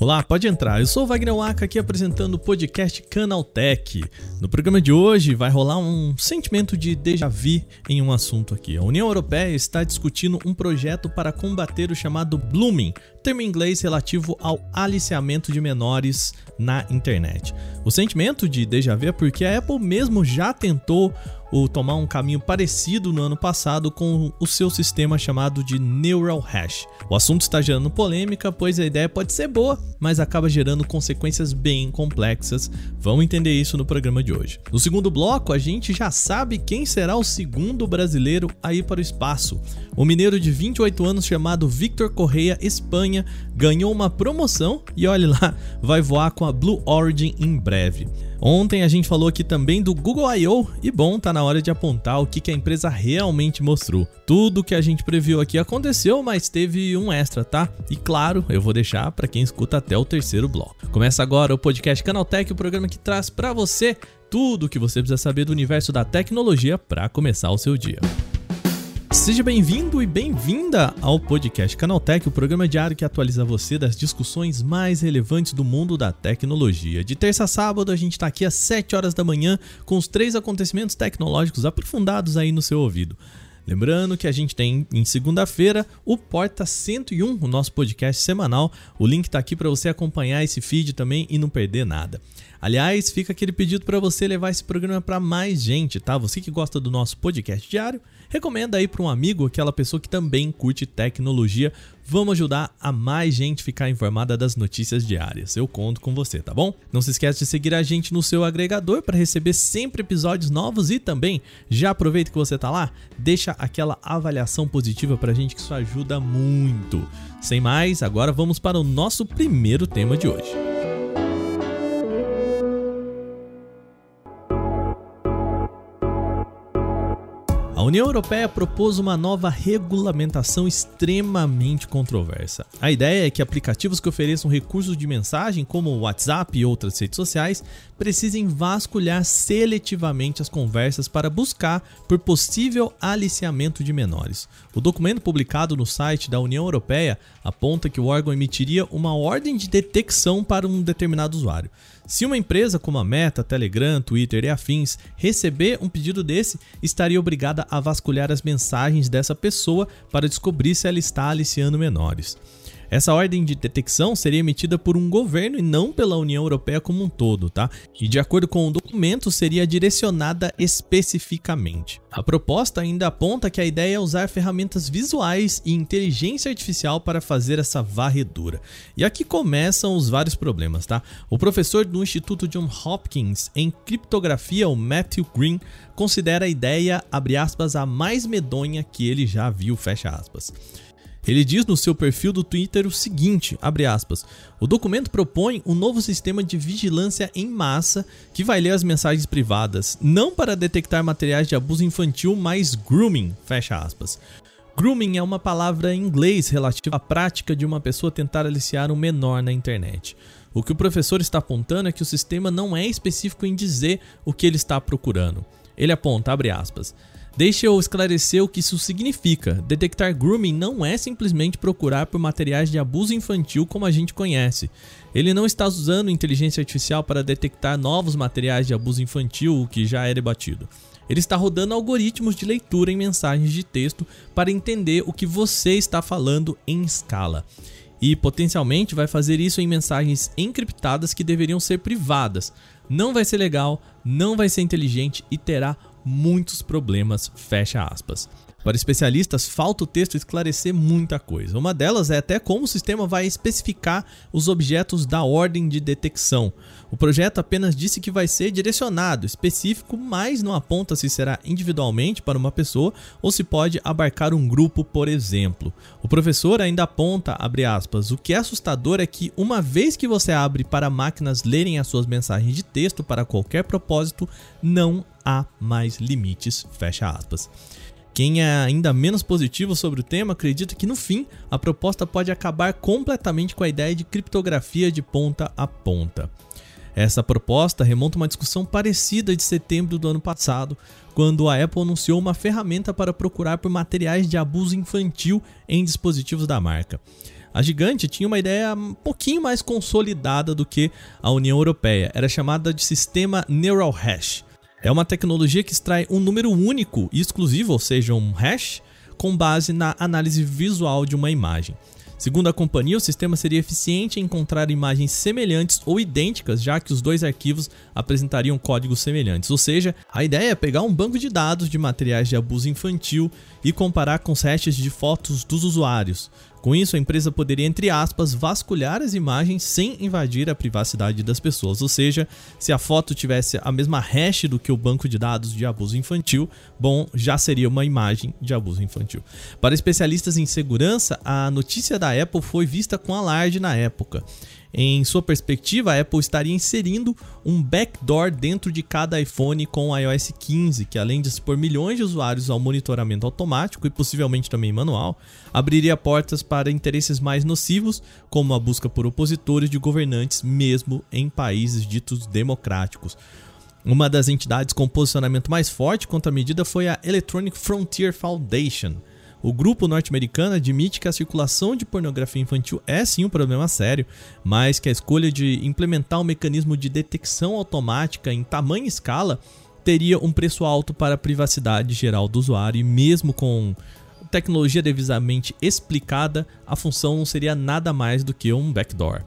Olá, pode entrar. Eu sou o Wagner Waka aqui apresentando o podcast Canaltech. No programa de hoje vai rolar um sentimento de déjà vu em um assunto aqui. A União Europeia está discutindo um projeto para combater o chamado blooming, termo em inglês relativo ao aliciamento de menores na internet. O sentimento de déjà vu é porque a Apple mesmo já tentou ou tomar um caminho parecido no ano passado com o seu sistema chamado de Neural Hash. O assunto está gerando polêmica, pois a ideia pode ser boa, mas acaba gerando consequências bem complexas. Vamos entender isso no programa de hoje. No segundo bloco, a gente já sabe quem será o segundo brasileiro a ir para o espaço. O mineiro de 28 anos chamado Victor Correia Espanha ganhou uma promoção e olhe lá, vai voar com a Blue Origin em breve. Ontem a gente falou aqui também do Google I.O. e bom, tá na hora de apontar o que, a empresa realmente mostrou. Tudo que a gente previu aqui aconteceu, mas teve um extra, tá? E claro, eu vou deixar para quem escuta até o terceiro bloco. Começa agora o podcast Canaltech, o programa que traz para você tudo o que você precisa saber do universo da tecnologia para começar o seu dia. Seja bem-vindo e bem-vinda ao podcast Canaltech, o programa diário que atualiza você das discussões mais relevantes do mundo da tecnologia. De terça a sábado, a gente está aqui às 7 horas da manhã com os três acontecimentos tecnológicos aprofundados aí no seu ouvido. Lembrando que a gente tem em segunda-feira o Porta 101, o nosso podcast semanal. O link está aqui para você acompanhar esse feed também e não perder nada. Aliás, fica aquele pedido para você levar esse programa para mais gente, tá? Você que gosta do nosso podcast diário, recomenda aí para um amigo, aquela pessoa que também curte tecnologia. Vamos ajudar a mais gente ficar informada das notícias diárias. Eu conto com você, tá bom? Não se esqueça de seguir a gente no seu agregador para receber sempre episódios novos e também já aproveita que você tá lá, deixa aquela avaliação positiva pra gente que isso ajuda muito. Sem mais, agora vamos para o nosso primeiro tema de hoje. União Europeia propôs uma nova regulamentação extremamente controversa. A ideia é que aplicativos que ofereçam recursos de mensagem, como o WhatsApp e outras redes sociais, precisem vasculhar seletivamente as conversas para buscar por possível aliciamento de menores. O documento publicado no site da União Europeia aponta que o órgão emitiria uma ordem de detecção para um determinado usuário. Se uma empresa como a Meta, Telegram, Twitter e afins receber um pedido desse, estaria obrigada a vasculhar as mensagens dessa pessoa para descobrir se ela está aliciando menores. Essa ordem de detecção seria emitida por um governo e não pela União Europeia como um todo, tá? E de acordo com o documento, seria direcionada especificamente. A proposta ainda aponta que a ideia é usar ferramentas visuais e inteligência artificial para fazer essa varredura. E aqui começam os vários problemas, tá? O professor do Instituto John Hopkins em criptografia, o Matthew Green, considera a ideia, abre aspas, a mais medonha que ele já viu, fecha aspas. Ele diz no seu perfil do Twitter o seguinte, aspas, o documento propõe um novo sistema de vigilância em massa que vai ler as mensagens privadas, não para detectar materiais de abuso infantil, mas grooming, fecha aspas. Grooming é uma palavra em inglês relativa à prática de uma pessoa tentar aliciar um menor na internet. O que o professor está apontando é que o sistema não é específico em dizer o que ele está procurando. Ele aponta, abre aspas, Deixe eu esclarecer o que isso significa. Detectar grooming não é simplesmente procurar por materiais de abuso infantil como a gente conhece. Ele não está usando inteligência artificial para detectar novos materiais de abuso infantil, o que já é debatido. Ele está rodando algoritmos de leitura em mensagens de texto para entender o que você está falando em escala. E potencialmente vai fazer isso em mensagens encriptadas que deveriam ser privadas. Não vai ser legal, não vai ser inteligente e terá muitos problemas, fecha aspas. Para especialistas, falta o texto esclarecer muita coisa. Uma delas é até como o sistema vai especificar os objetos da ordem de detecção. O projeto apenas disse que vai ser direcionado, específico, mas não aponta se será individualmente para uma pessoa ou se pode abarcar um grupo, por exemplo. O professor ainda aponta, abre aspas, o que é assustador é que uma vez que você abre para máquinas lerem as suas mensagens de texto para qualquer propósito, não há mais limites, fecha aspas. Quem é ainda menos positivo sobre o tema acredita que no fim a proposta pode acabar completamente com a ideia de criptografia de ponta a ponta. Essa proposta remonta a uma discussão parecida de setembro do ano passado, quando a Apple anunciou uma ferramenta para procurar por materiais de abuso infantil em dispositivos da marca. A gigante tinha uma ideia um pouquinho mais consolidada do que a União Europeia. Era chamada de sistema Neural Hash. É uma tecnologia que extrai um número único e exclusivo, ou seja, um hash, com base na análise visual de uma imagem. Segundo a companhia, o sistema seria eficiente em encontrar imagens semelhantes ou idênticas, já que os dois arquivos apresentariam códigos semelhantes. Ou seja, a ideia é pegar um banco de dados de materiais de abuso infantil e comparar com os hashes de fotos dos usuários. Com isso, a empresa poderia, entre aspas, vasculhar as imagens sem invadir a privacidade das pessoas. Ou seja, se a foto tivesse a mesma hash do que o banco de dados de abuso infantil, bom, já seria uma imagem de abuso infantil. Para especialistas em segurança, a notícia da Apple foi vista com alarde na época. Em sua perspectiva, a Apple estaria inserindo um backdoor dentro de cada iPhone com o iOS 15, que além de expor milhões de usuários ao monitoramento automático e possivelmente também manual, abriria portas para interesses mais nocivos, como a busca por opositores de governantes, mesmo em países ditos democráticos. Uma das entidades com posicionamento mais forte contra a medida foi a Electronic Frontier Foundation, o grupo norte-americano admite que a circulação de pornografia infantil é sim um problema sério, mas que a escolha de implementar um mecanismo de detecção automática em tamanha escala teria um preço alto para a privacidade geral do usuário e mesmo com tecnologia devidamente explicada, a função não seria nada mais do que um backdoor.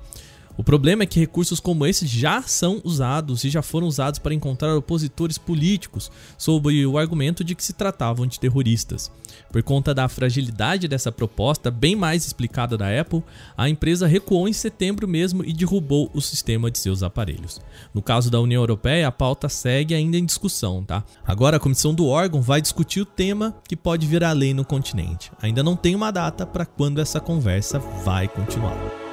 O problema é que recursos como esse já são usados e já foram usados para encontrar opositores políticos, sob o argumento de que se tratavam de terroristas. Por conta da fragilidade dessa proposta, bem mais explicada da Apple, a empresa recuou em setembro mesmo e derrubou o sistema de seus aparelhos. No caso da União Europeia, a pauta segue ainda em discussão, tá? Agora a comissão do órgão vai discutir o tema que pode virar lei no continente. Ainda não tem uma data para quando essa conversa vai continuar.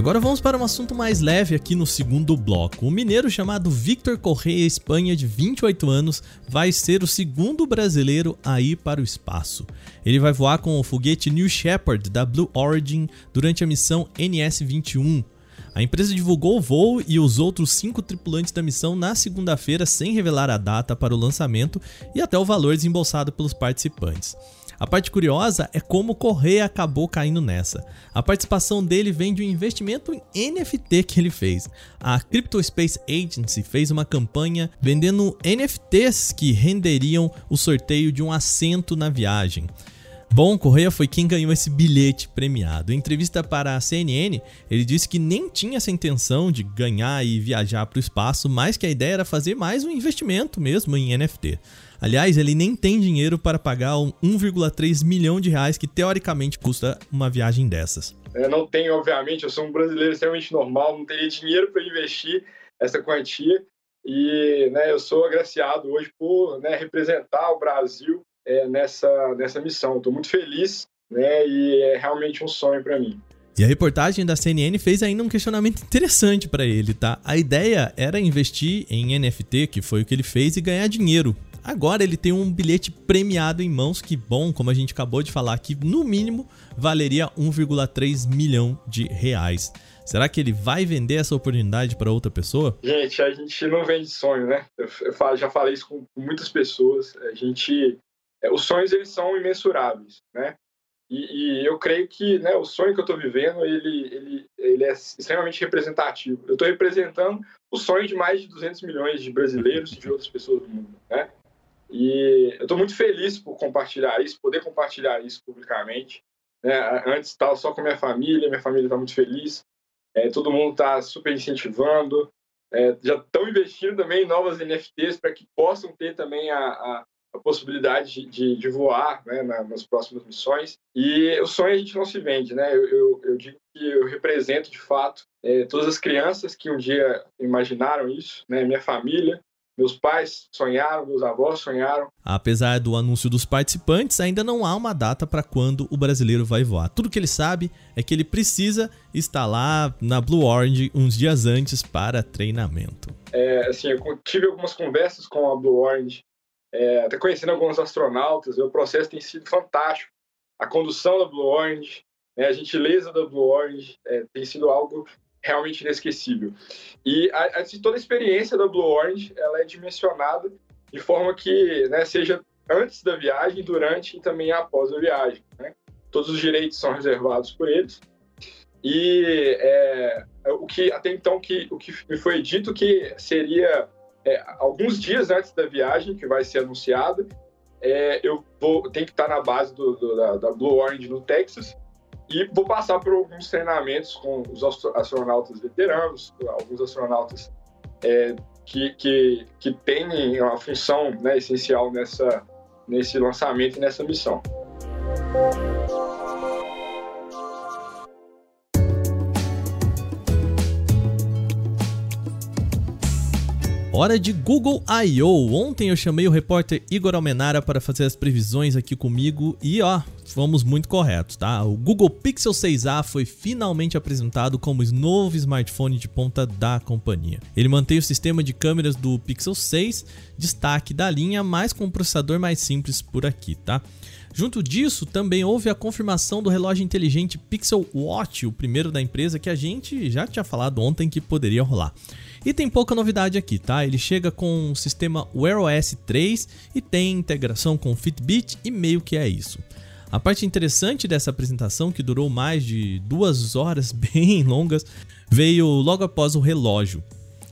Agora vamos para um assunto mais leve aqui no segundo bloco. Um mineiro chamado Victor Correia Espanha, de 28 anos, vai ser o segundo brasileiro a ir para o espaço. Ele vai voar com o foguete New Shepard da Blue Origin durante a missão NS-21. A empresa divulgou o voo e os outros cinco tripulantes da missão na segunda-feira, sem revelar a data para o lançamento e até o valor desembolsado pelos participantes. A parte curiosa é como Correia acabou caindo nessa. A participação dele vem de um investimento em NFT que ele fez. A Crypto Space Agency fez uma campanha vendendo NFTs que renderiam o sorteio de um assento na viagem. Bom, Correia foi quem ganhou esse bilhete premiado. Em entrevista para a CNN, ele disse que nem tinha essa intenção de ganhar e viajar para o espaço, mas que a ideia era fazer mais um investimento mesmo em NFT. Aliás, ele nem tem dinheiro para pagar 1,3 milhão de reais que teoricamente custa uma viagem dessas. Eu não tenho, obviamente, eu sou um brasileiro extremamente normal, não teria dinheiro para investir essa quantia. E né, eu sou agraciado hoje por né, representar o Brasil é, nessa, nessa missão. Estou muito feliz né, e é realmente um sonho para mim. E a reportagem da CNN fez ainda um questionamento interessante para ele, tá? A ideia era investir em NFT, que foi o que ele fez, e ganhar dinheiro. Agora ele tem um bilhete premiado em mãos que, bom, como a gente acabou de falar aqui, no mínimo valeria 1,3 milhão de reais. Será que ele vai vender essa oportunidade para outra pessoa? Gente, a gente não vende sonho, né? Eu, eu já falei isso com muitas pessoas. A gente, é, os sonhos eles são imensuráveis, né? E, e, eu creio que né, o sonho que eu estou vivendo ele, ele, ele é extremamente representativo. Eu estou representando o sonho de mais de 200 milhões de brasileiros e de outras pessoas do mundo, né? E eu estou muito feliz por compartilhar isso, poder compartilhar isso publicamente. Né? Antes estava só com minha família, minha família está muito feliz. É, todo mundo está super incentivando. É, já estão investindo também em novas NFTs para que possam ter também a, a, a possibilidade de, de voar né, na, nas próximas missões. E o sonho a gente não se vende, né? Eu, eu, eu digo que eu represento de fato é, todas as crianças que um dia imaginaram isso, né? Minha família, meus pais sonharam, meus avós sonharam. Apesar do anúncio dos participantes, ainda não há uma data para quando o brasileiro vai voar. Tudo que ele sabe é que ele precisa estar lá na Blue Orange uns dias antes para treinamento. É, assim, eu tive algumas conversas com a Blue Orange, é, até conhecendo alguns astronautas. O processo tem sido fantástico. a condução da Blue Orange, né, a gentileza da Blue Orange é, tem sido algo realmente inesquecível. E a, a, toda a experiência da Blue Orange ela é dimensionada de forma que né, seja antes da viagem, durante e também após a viagem. Né? Todos os direitos são reservados por eles. E é, o que até então que o que me foi dito que seria é, alguns dias antes da viagem que vai ser anunciada, é, eu vou tenho que estar na base do, do, da, da Blue Orange no Texas e vou passar por alguns treinamentos com os astronautas veteranos, alguns astronautas é, que, que, que têm uma função né, essencial nessa, nesse lançamento e nessa missão. Hora de Google I.O. Ontem eu chamei o repórter Igor Almenara para fazer as previsões aqui comigo e ó, fomos muito corretos, tá? O Google Pixel 6a foi finalmente apresentado como o novo smartphone de ponta da companhia. Ele mantém o sistema de câmeras do Pixel 6, destaque da linha, mas com um processador mais simples por aqui, tá? Junto disso, também houve a confirmação do relógio inteligente Pixel Watch, o primeiro da empresa que a gente já tinha falado ontem que poderia rolar. E tem pouca novidade aqui, tá? Ele chega com o sistema Wear OS 3 e tem integração com Fitbit e meio que é isso. A parte interessante dessa apresentação, que durou mais de duas horas bem longas, veio logo após o relógio.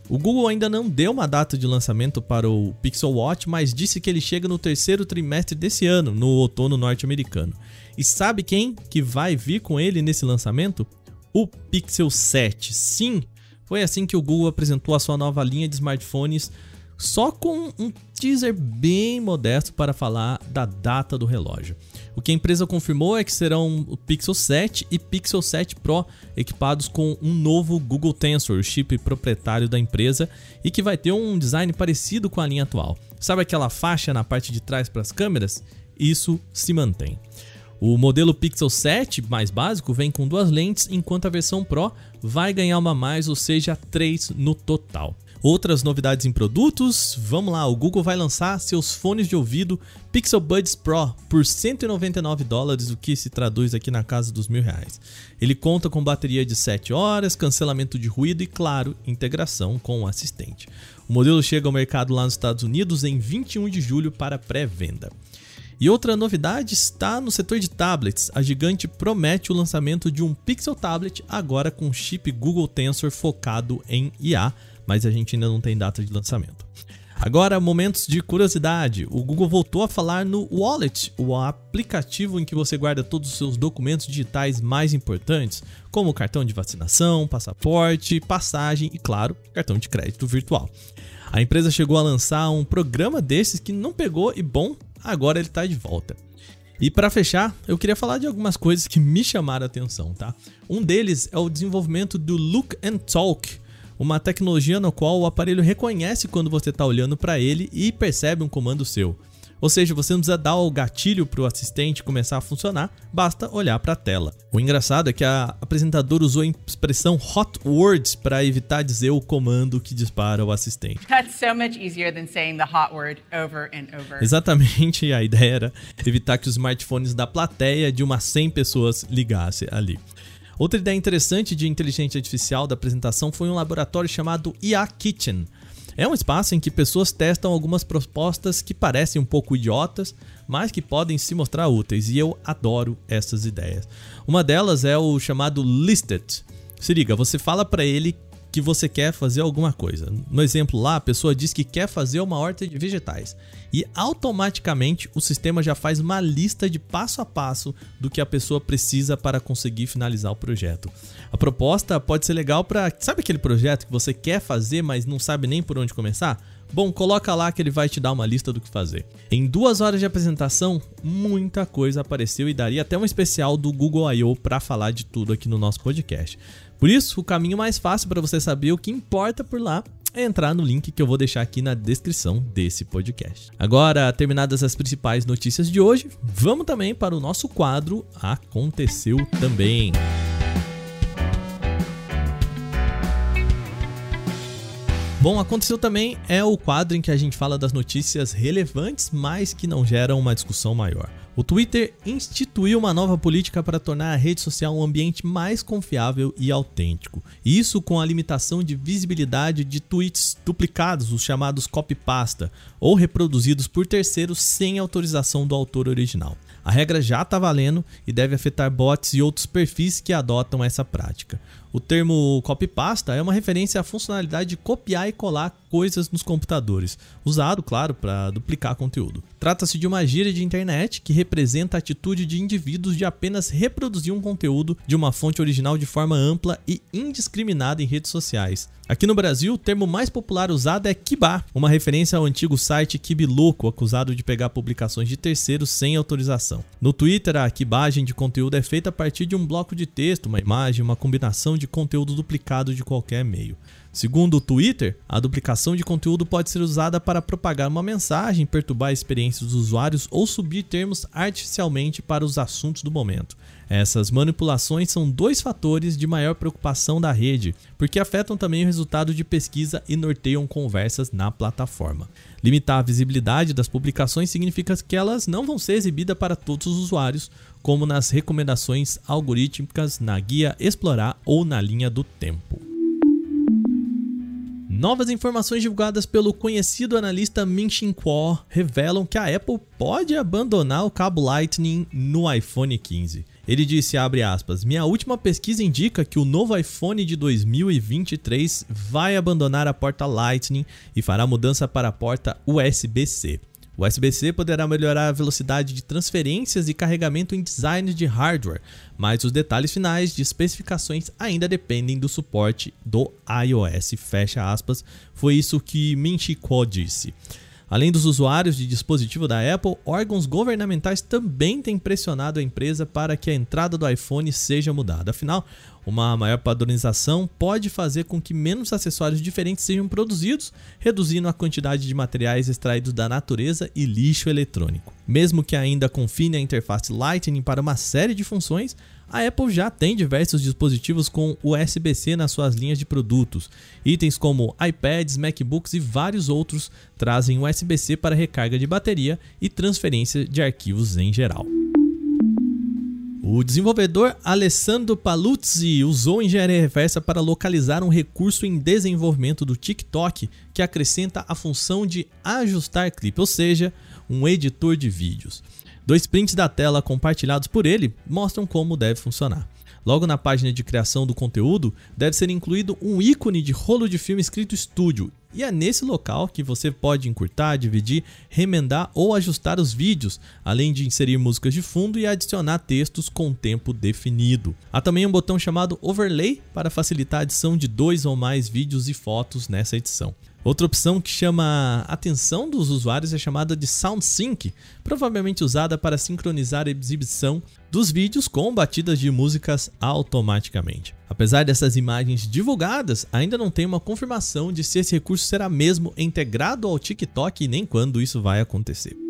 O Google ainda não deu uma data de lançamento para o Pixel Watch, mas disse que ele chega no terceiro trimestre desse ano, no outono norte-americano. E sabe quem que vai vir com ele nesse lançamento? O Pixel 7. Sim, foi assim que o Google apresentou a sua nova linha de smartphones, só com um teaser bem modesto para falar da data do relógio. O que a empresa confirmou é que serão o Pixel 7 e Pixel 7 Pro equipados com um novo Google Tensor, o chip proprietário da empresa, e que vai ter um design parecido com a linha atual. Sabe aquela faixa na parte de trás para as câmeras? Isso se mantém. O modelo Pixel 7 mais básico vem com duas lentes, enquanto a versão Pro vai ganhar uma mais, ou seja, três no total. Outras novidades em produtos, vamos lá, o Google vai lançar seus fones de ouvido Pixel Buds Pro por 199 dólares, o que se traduz aqui na casa dos mil reais. Ele conta com bateria de 7 horas, cancelamento de ruído e, claro, integração com o assistente. O modelo chega ao mercado lá nos Estados Unidos em 21 de julho para pré-venda. E outra novidade está no setor de tablets. A gigante promete o lançamento de um Pixel Tablet agora com chip Google Tensor focado em IA, mas a gente ainda não tem data de lançamento. Agora, momentos de curiosidade. O Google voltou a falar no Wallet, o aplicativo em que você guarda todos os seus documentos digitais mais importantes, como cartão de vacinação, passaporte, passagem e, claro, cartão de crédito virtual. A empresa chegou a lançar um programa desses que não pegou e, bom, agora ele está de volta. E para fechar, eu queria falar de algumas coisas que me chamaram a atenção, tá? Um deles é o desenvolvimento do Look and Talk, uma tecnologia no qual o aparelho reconhece quando você está olhando para ele e percebe um comando seu. Ou seja, você não precisa dar o gatilho para o assistente começar a funcionar, basta olhar para a tela. O engraçado é que a apresentadora usou a expressão hot words para evitar dizer o comando que dispara o assistente. So much easier than saying the hot word over and over. Exatamente, a ideia era evitar que os smartphones da plateia de umas 100 pessoas ligassem ali. Outra ideia interessante de inteligência artificial da apresentação foi um laboratório chamado IA Kitchen, é um espaço em que pessoas testam algumas propostas que parecem um pouco idiotas, mas que podem se mostrar úteis, e eu adoro essas ideias. Uma delas é o chamado Listed. Se liga, você fala para ele que você quer fazer alguma coisa. No exemplo lá, a pessoa diz que quer fazer uma horta de vegetais e automaticamente o sistema já faz uma lista de passo a passo do que a pessoa precisa para conseguir finalizar o projeto. A proposta pode ser legal para, sabe aquele projeto que você quer fazer, mas não sabe nem por onde começar? Bom, coloca lá que ele vai te dar uma lista do que fazer. Em duas horas de apresentação, muita coisa apareceu e daria até um especial do Google I.O. para falar de tudo aqui no nosso podcast. Por isso, o caminho mais fácil para você saber o que importa por lá é entrar no link que eu vou deixar aqui na descrição desse podcast. Agora, terminadas as principais notícias de hoje, vamos também para o nosso quadro Aconteceu Também. Bom, aconteceu também é o quadro em que a gente fala das notícias relevantes, mas que não geram uma discussão maior. O Twitter instituiu uma nova política para tornar a rede social um ambiente mais confiável e autêntico. Isso com a limitação de visibilidade de tweets duplicados, os chamados copypasta, ou reproduzidos por terceiros sem autorização do autor original. A regra já está valendo e deve afetar bots e outros perfis que adotam essa prática. O termo copypasta é uma referência à funcionalidade de copiar e colar coisas nos computadores, usado, claro, para duplicar conteúdo. Trata-se de uma gíria de internet que representa a atitude de indivíduos de apenas reproduzir um conteúdo de uma fonte original de forma ampla e indiscriminada em redes sociais. Aqui no Brasil, o termo mais popular usado é Kibá, uma referência ao antigo site Kibiloco, acusado de pegar publicações de terceiros sem autorização. No Twitter, a kibagem de conteúdo é feita a partir de um bloco de texto, uma imagem, uma combinação de conteúdo duplicado de qualquer meio. Segundo o Twitter, a duplicação de conteúdo pode ser usada para propagar uma mensagem, perturbar a experiência dos usuários ou subir termos artificialmente para os assuntos do momento. Essas manipulações são dois fatores de maior preocupação da rede, porque afetam também o resultado de pesquisa e norteiam conversas na plataforma. Limitar a visibilidade das publicações significa que elas não vão ser exibidas para todos os usuários, como nas recomendações algorítmicas na guia Explorar ou na linha do tempo. Novas informações divulgadas pelo conhecido analista Min-Shin Kuo revelam que a Apple pode abandonar o cabo Lightning no iPhone 15. Ele disse, aspas, minha última pesquisa indica que o novo iPhone de 2023 vai abandonar a porta Lightning e fará mudança para a porta USB-C. O USB-C poderá melhorar a velocidade de transferências e carregamento em design de hardware, mas os detalhes finais de especificações ainda dependem do suporte do iOS. Fecha aspas. Foi isso que Minchi Kuo disse. Além dos usuários de dispositivo da Apple, órgãos governamentais também têm pressionado a empresa para que a entrada do iPhone seja mudada. Afinal, uma maior padronização pode fazer com que menos acessórios diferentes sejam produzidos, reduzindo a quantidade de materiais extraídos da natureza e lixo eletrônico. Mesmo que ainda confine a interface Lightning para uma série de funções, a Apple já tem diversos dispositivos com USB-C nas suas linhas de produtos. Itens como iPads, MacBooks e vários outros trazem USB-C para recarga de bateria e transferência de arquivos em geral. O desenvolvedor Alessandro Paluzzi usou engenharia reversa para localizar um recurso em desenvolvimento do TikTok que acrescenta a função de ajustar clipe, ou seja, um editor de vídeos. Dois prints da tela compartilhados por ele mostram como deve funcionar. Logo na página de criação do conteúdo, deve ser incluído um ícone de rolo de filme escrito Studio, e é nesse local que você pode encurtar, dividir, remendar ou ajustar os vídeos, além de inserir músicas de fundo e adicionar textos com tempo definido. Há também um botão chamado Overlay para facilitar a adição de dois ou mais vídeos e fotos nessa edição. Outra opção que chama a atenção dos usuários é chamada de Sound Sync, provavelmente usada para sincronizar a exibição dos vídeos com batidas de músicas automaticamente. Apesar dessas imagens divulgadas, ainda não tem uma confirmação de se esse recurso será mesmo integrado ao TikTok e nem quando isso vai acontecer.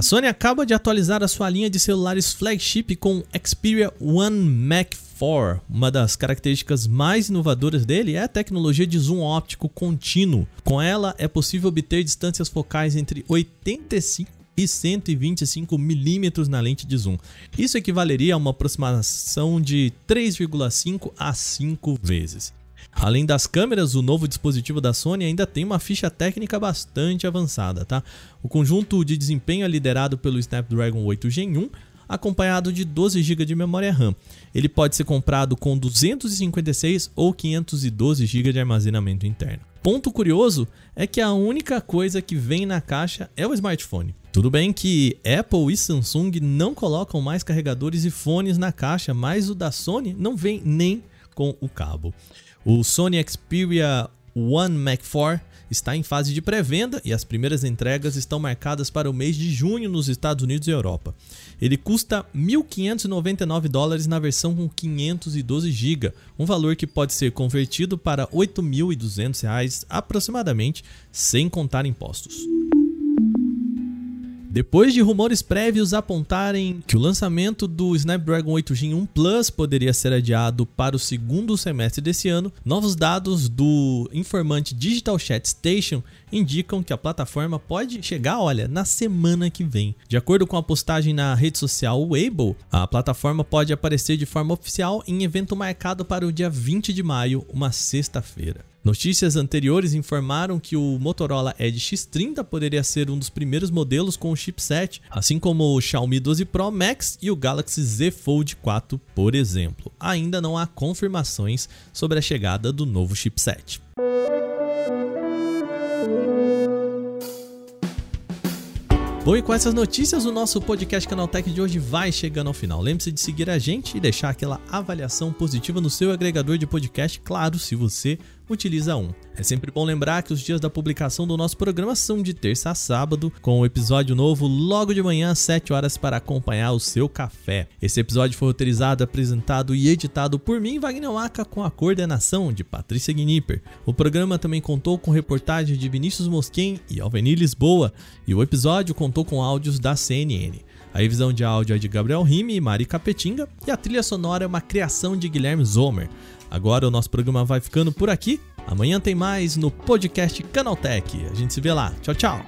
A Sony acaba de atualizar a sua linha de celulares flagship com Xperia One Mac 4. Uma das características mais inovadoras dele é a tecnologia de zoom óptico contínuo. Com ela é possível obter distâncias focais entre 85 e 125 milímetros na lente de zoom. Isso equivaleria a uma aproximação de 3,5 a 5 vezes. Além das câmeras, o novo dispositivo da Sony ainda tem uma ficha técnica bastante avançada, tá? O conjunto de desempenho é liderado pelo Snapdragon 8 Gen 1, acompanhado de 12 GB de memória RAM. Ele pode ser comprado com 256 ou 512 GB de armazenamento interno. Ponto curioso é que a única coisa que vem na caixa é o smartphone. Tudo bem que Apple e Samsung não colocam mais carregadores e fones na caixa, mas o da Sony não vem nem com o cabo. O Sony Xperia One Mac 4 está em fase de pré-venda e as primeiras entregas estão marcadas para o mês de junho nos Estados Unidos e Europa. Ele custa 1.599 dólares na versão com 512 GB, um valor que pode ser convertido para 8.200 reais aproximadamente, sem contar impostos. Depois de rumores prévios apontarem que o lançamento do Snapdragon 8 Gen 1 Plus poderia ser adiado para o segundo semestre desse ano, novos dados do informante Digital Chat Station indicam que a plataforma pode chegar, olha, na semana que vem. De acordo com a postagem na rede social Weibo, a plataforma pode aparecer de forma oficial em evento marcado para o dia 20 de maio, uma sexta-feira. Notícias anteriores informaram que o Motorola Edge X30 poderia ser um dos primeiros modelos com o chipset, assim como o Xiaomi 12 Pro Max e o Galaxy Z Fold 4, por exemplo. Ainda não há confirmações sobre a chegada do novo chipset. Bom, e com essas notícias, o nosso podcast Canaltech de hoje vai chegando ao final. Lembre-se de seguir a gente e deixar aquela avaliação positiva no seu agregador de podcast, claro, se você utiliza um. É sempre bom lembrar que os dias da publicação do nosso programa são de terça a sábado, com o um episódio novo logo de manhã às 7 horas para acompanhar o seu café. Esse episódio foi roteirizado, apresentado e editado por mim, Wagner Waka, com a coordenação de Patrícia Gnipper. O programa também contou com reportagens de Vinícius Mosquen e Alveni Lisboa, e o episódio contou com áudios da CNN. A revisão de áudio é de Gabriel Rime e Mari Capetinga, e a trilha sonora é uma criação de Guilherme Zomer. Agora o nosso programa vai ficando por aqui. Amanhã tem mais no podcast Canaltech. A gente se vê lá. Tchau, tchau.